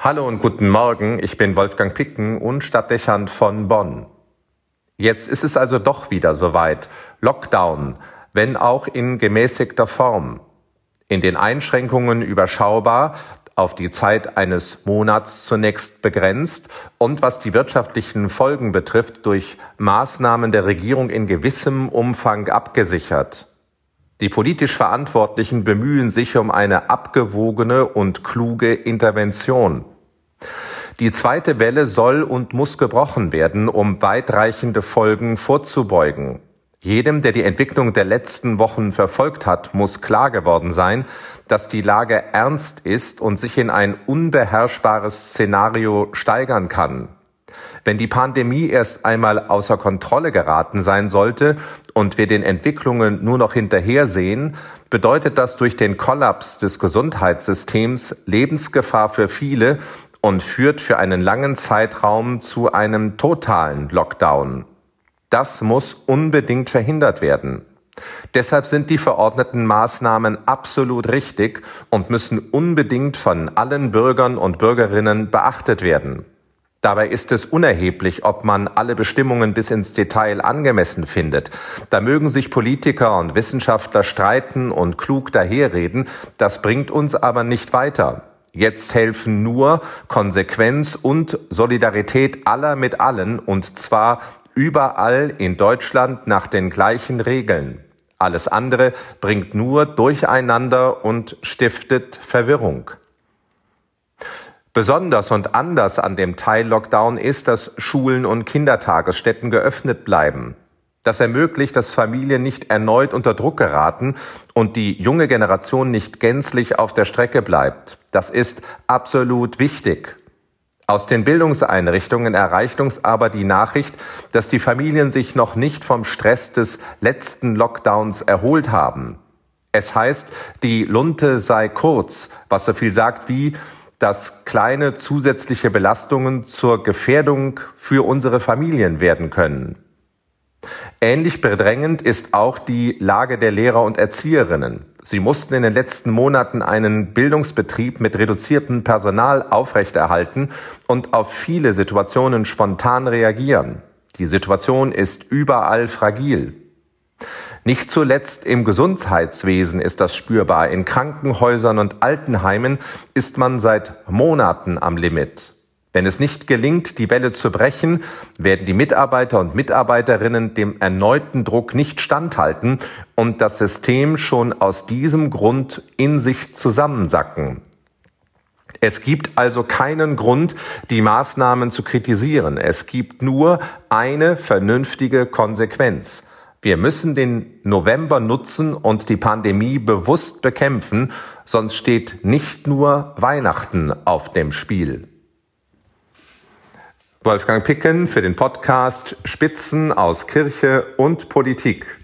Hallo und guten Morgen, ich bin Wolfgang Picken und Stadtdechant von Bonn. Jetzt ist es also doch wieder soweit. Lockdown, wenn auch in gemäßigter Form. In den Einschränkungen überschaubar, auf die Zeit eines Monats zunächst begrenzt und was die wirtschaftlichen Folgen betrifft, durch Maßnahmen der Regierung in gewissem Umfang abgesichert. Die politisch Verantwortlichen bemühen sich um eine abgewogene und kluge Intervention. Die zweite Welle soll und muss gebrochen werden, um weitreichende Folgen vorzubeugen. Jedem, der die Entwicklung der letzten Wochen verfolgt hat, muss klar geworden sein, dass die Lage ernst ist und sich in ein unbeherrschbares Szenario steigern kann. Wenn die Pandemie erst einmal außer Kontrolle geraten sein sollte und wir den Entwicklungen nur noch hinterhersehen, bedeutet das durch den Kollaps des Gesundheitssystems Lebensgefahr für viele und führt für einen langen Zeitraum zu einem totalen Lockdown. Das muss unbedingt verhindert werden. Deshalb sind die verordneten Maßnahmen absolut richtig und müssen unbedingt von allen Bürgern und Bürgerinnen beachtet werden. Dabei ist es unerheblich, ob man alle Bestimmungen bis ins Detail angemessen findet. Da mögen sich Politiker und Wissenschaftler streiten und klug daherreden, das bringt uns aber nicht weiter. Jetzt helfen nur Konsequenz und Solidarität aller mit allen, und zwar überall in Deutschland nach den gleichen Regeln. Alles andere bringt nur Durcheinander und stiftet Verwirrung. Besonders und anders an dem Teil-Lockdown ist, dass Schulen und Kindertagesstätten geöffnet bleiben. Das ermöglicht, dass Familien nicht erneut unter Druck geraten und die junge Generation nicht gänzlich auf der Strecke bleibt. Das ist absolut wichtig. Aus den Bildungseinrichtungen erreicht uns aber die Nachricht, dass die Familien sich noch nicht vom Stress des letzten Lockdowns erholt haben. Es heißt, die Lunte sei kurz, was so viel sagt wie, dass kleine zusätzliche Belastungen zur Gefährdung für unsere Familien werden können. Ähnlich bedrängend ist auch die Lage der Lehrer und Erzieherinnen. Sie mussten in den letzten Monaten einen Bildungsbetrieb mit reduziertem Personal aufrechterhalten und auf viele Situationen spontan reagieren. Die Situation ist überall fragil. Nicht zuletzt im Gesundheitswesen ist das spürbar. In Krankenhäusern und Altenheimen ist man seit Monaten am Limit. Wenn es nicht gelingt, die Welle zu brechen, werden die Mitarbeiter und Mitarbeiterinnen dem erneuten Druck nicht standhalten und das System schon aus diesem Grund in sich zusammensacken. Es gibt also keinen Grund, die Maßnahmen zu kritisieren. Es gibt nur eine vernünftige Konsequenz. Wir müssen den November nutzen und die Pandemie bewusst bekämpfen, sonst steht nicht nur Weihnachten auf dem Spiel. Wolfgang Picken für den Podcast Spitzen aus Kirche und Politik.